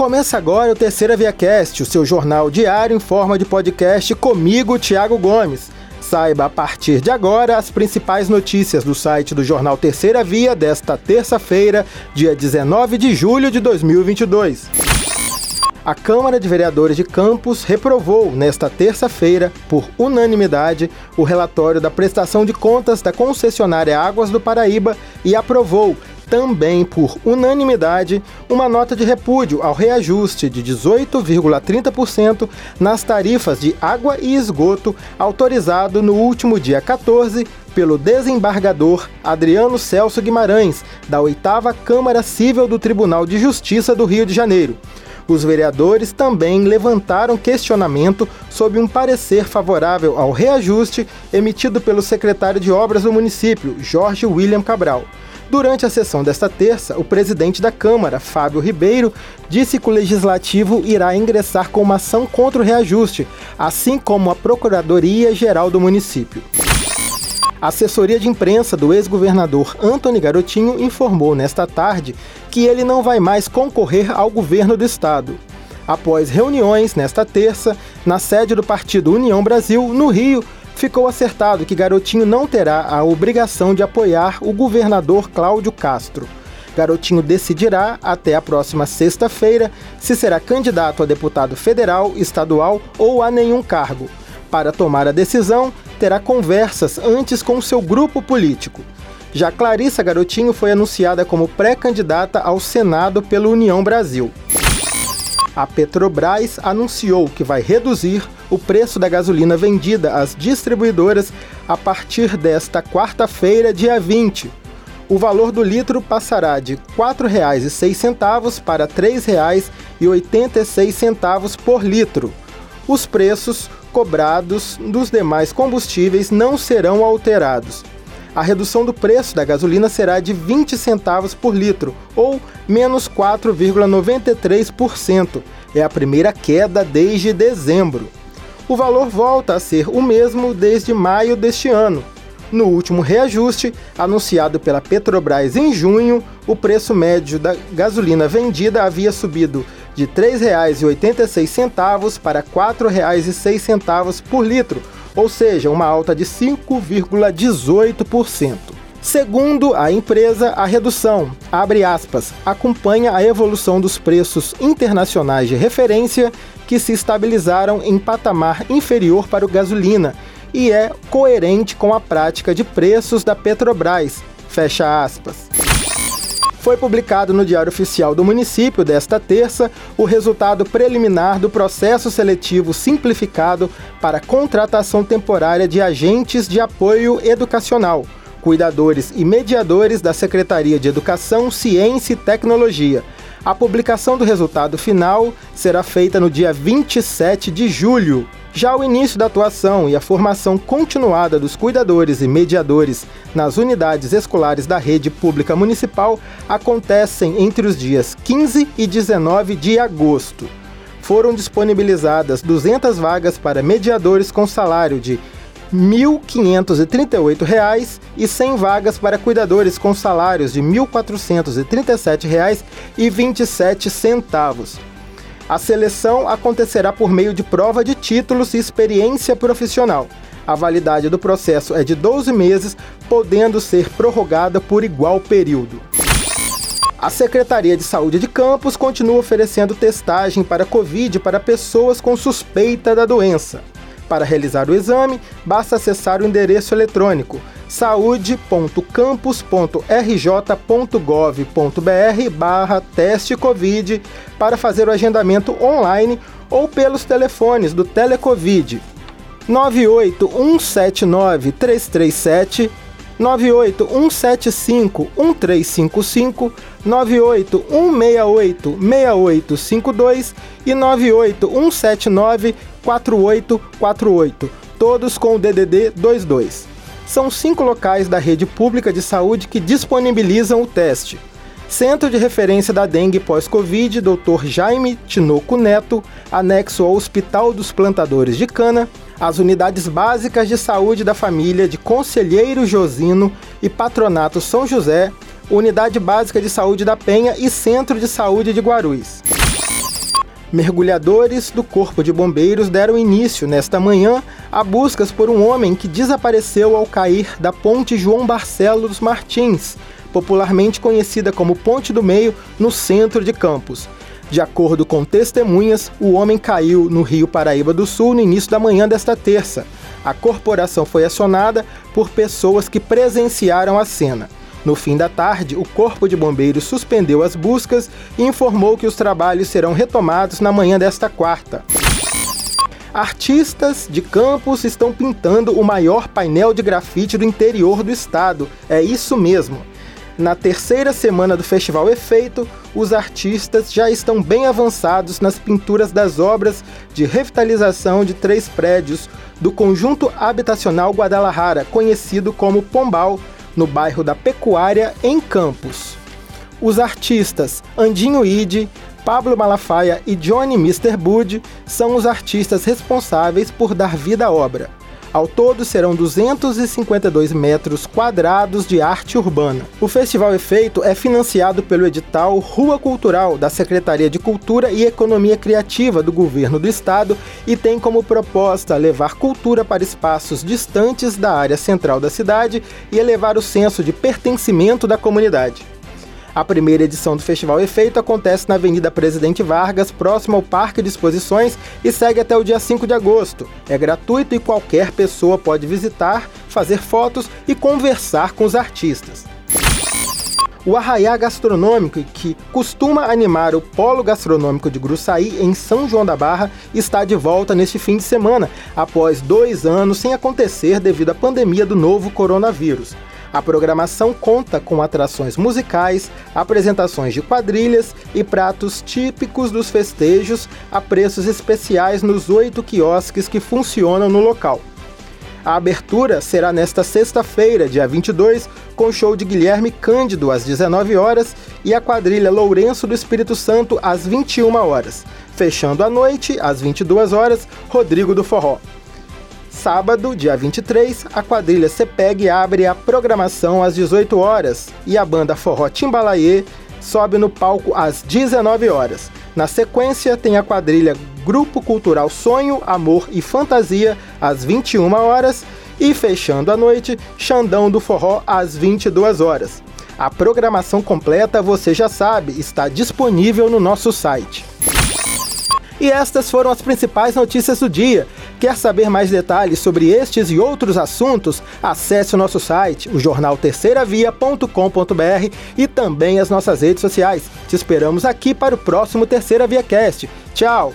Começa agora o Terceira Via Cast, o seu jornal diário em forma de podcast comigo, Tiago Gomes. Saiba a partir de agora as principais notícias do site do jornal Terceira Via desta terça-feira, dia 19 de julho de 2022. A Câmara de Vereadores de Campos reprovou, nesta terça-feira, por unanimidade, o relatório da prestação de contas da concessionária Águas do Paraíba e aprovou, também por unanimidade, uma nota de repúdio ao reajuste de 18,30% nas tarifas de água e esgoto autorizado no último dia 14 pelo desembargador Adriano Celso Guimarães, da 8 Câmara Civil do Tribunal de Justiça do Rio de Janeiro. Os vereadores também levantaram questionamento sobre um parecer favorável ao reajuste emitido pelo secretário de Obras do município, Jorge William Cabral. Durante a sessão desta terça, o presidente da Câmara, Fábio Ribeiro, disse que o legislativo irá ingressar com uma ação contra o reajuste, assim como a Procuradoria-Geral do município. A assessoria de imprensa do ex-governador Antony Garotinho informou nesta tarde que ele não vai mais concorrer ao governo do estado. Após reuniões nesta terça, na sede do partido União Brasil, no Rio, ficou acertado que Garotinho não terá a obrigação de apoiar o governador Cláudio Castro. Garotinho decidirá, até a próxima sexta-feira, se será candidato a deputado federal, estadual ou a nenhum cargo. Para tomar a decisão, terá conversas antes com seu grupo político. Já Clarissa Garotinho foi anunciada como pré-candidata ao Senado pela União Brasil. A Petrobras anunciou que vai reduzir o preço da gasolina vendida às distribuidoras a partir desta quarta-feira, dia 20. O valor do litro passará de R$ 4,06 para R$ 3,86 por litro. Os preços cobrados dos demais combustíveis não serão alterados. A redução do preço da gasolina será de 20 centavos por litro, ou menos 4,93%. É a primeira queda desde dezembro. O valor volta a ser o mesmo desde maio deste ano. No último reajuste, anunciado pela Petrobras em junho, o preço médio da gasolina vendida havia subido de R$ 3,86 para R$ 4,06 por litro, ou seja, uma alta de 5,18%. Segundo a empresa, a redução, abre aspas, acompanha a evolução dos preços internacionais de referência que se estabilizaram em patamar inferior para o gasolina e é coerente com a prática de preços da Petrobras, fecha aspas. Foi publicado no Diário Oficial do município desta terça o resultado preliminar do processo seletivo simplificado para contratação temporária de agentes de apoio educacional, cuidadores e mediadores da Secretaria de Educação, Ciência e Tecnologia. A publicação do resultado final será feita no dia 27 de julho. Já o início da atuação e a formação continuada dos cuidadores e mediadores nas unidades escolares da rede pública municipal acontecem entre os dias 15 e 19 de agosto. Foram disponibilizadas 200 vagas para mediadores com salário de R$ 1.538 e 100 vagas para cuidadores com salários de R$ 1.437,27. A seleção acontecerá por meio de prova de títulos e experiência profissional. A validade do processo é de 12 meses, podendo ser prorrogada por igual período. A Secretaria de Saúde de Campos continua oferecendo testagem para Covid para pessoas com suspeita da doença. Para realizar o exame, basta acessar o endereço eletrônico saude.campus.rj.gov.br barra teste Covid para fazer o agendamento online ou pelos telefones do Telecovid. 98179 98175 1355, 98168 6852 e 98179 4848, todos com o DDD 22 são cinco locais da rede pública de saúde que disponibilizam o teste. Centro de Referência da Dengue Pós-Covid, Dr. Jaime Tinoco Neto, anexo ao Hospital dos Plantadores de Cana, as unidades básicas de saúde da família de Conselheiro Josino e Patronato São José, Unidade Básica de Saúde da Penha e Centro de Saúde de Guarulhos. Mergulhadores do Corpo de Bombeiros deram início, nesta manhã, a buscas por um homem que desapareceu ao cair da Ponte João Barcelos Martins, popularmente conhecida como Ponte do Meio, no centro de Campos. De acordo com testemunhas, o homem caiu no Rio Paraíba do Sul no início da manhã desta terça. A corporação foi acionada por pessoas que presenciaram a cena. No fim da tarde, o Corpo de Bombeiros suspendeu as buscas e informou que os trabalhos serão retomados na manhã desta quarta. Artistas de Campos estão pintando o maior painel de grafite do interior do estado. É isso mesmo. Na terceira semana do Festival Efeito, os artistas já estão bem avançados nas pinturas das obras de revitalização de três prédios do conjunto habitacional Guadalajara, conhecido como Pombal, no bairro da Pecuária, em Campos. Os artistas Andinho Ide, Pablo Malafaia e Johnny Mr. Bud são os artistas responsáveis por dar vida à obra. Ao todo serão 252 metros quadrados de arte urbana. O Festival Efeito é financiado pelo edital Rua Cultural da Secretaria de Cultura e Economia Criativa do Governo do Estado e tem como proposta levar cultura para espaços distantes da área central da cidade e elevar o senso de pertencimento da comunidade. A primeira edição do Festival Efeito acontece na Avenida Presidente Vargas, próximo ao Parque de Exposições, e segue até o dia 5 de agosto. É gratuito e qualquer pessoa pode visitar, fazer fotos e conversar com os artistas. O Arraiá Gastronômico, que costuma animar o Polo Gastronômico de Gruçaí, em São João da Barra, está de volta neste fim de semana, após dois anos sem acontecer devido à pandemia do novo coronavírus. A programação conta com atrações musicais, apresentações de quadrilhas e pratos típicos dos festejos a preços especiais nos oito quiosques que funcionam no local. A abertura será nesta sexta-feira, dia 22, com show de Guilherme Cândido às 19 horas e a quadrilha Lourenço do Espírito Santo às 21 horas. Fechando a noite, às 22 horas, Rodrigo do Forró. Sábado, dia 23, a quadrilha CPEG abre a programação às 18 horas e a banda Forró Timbalaê sobe no palco às 19 horas. Na sequência, tem a quadrilha Grupo Cultural Sonho, Amor e Fantasia às 21 horas e fechando a noite, Xandão do Forró às 22 horas. A programação completa, você já sabe, está disponível no nosso site. E estas foram as principais notícias do dia. Quer saber mais detalhes sobre estes e outros assuntos? Acesse o nosso site, o jornal terceiravia.com.br e também as nossas redes sociais. Te esperamos aqui para o próximo Terceira Via Cast. Tchau!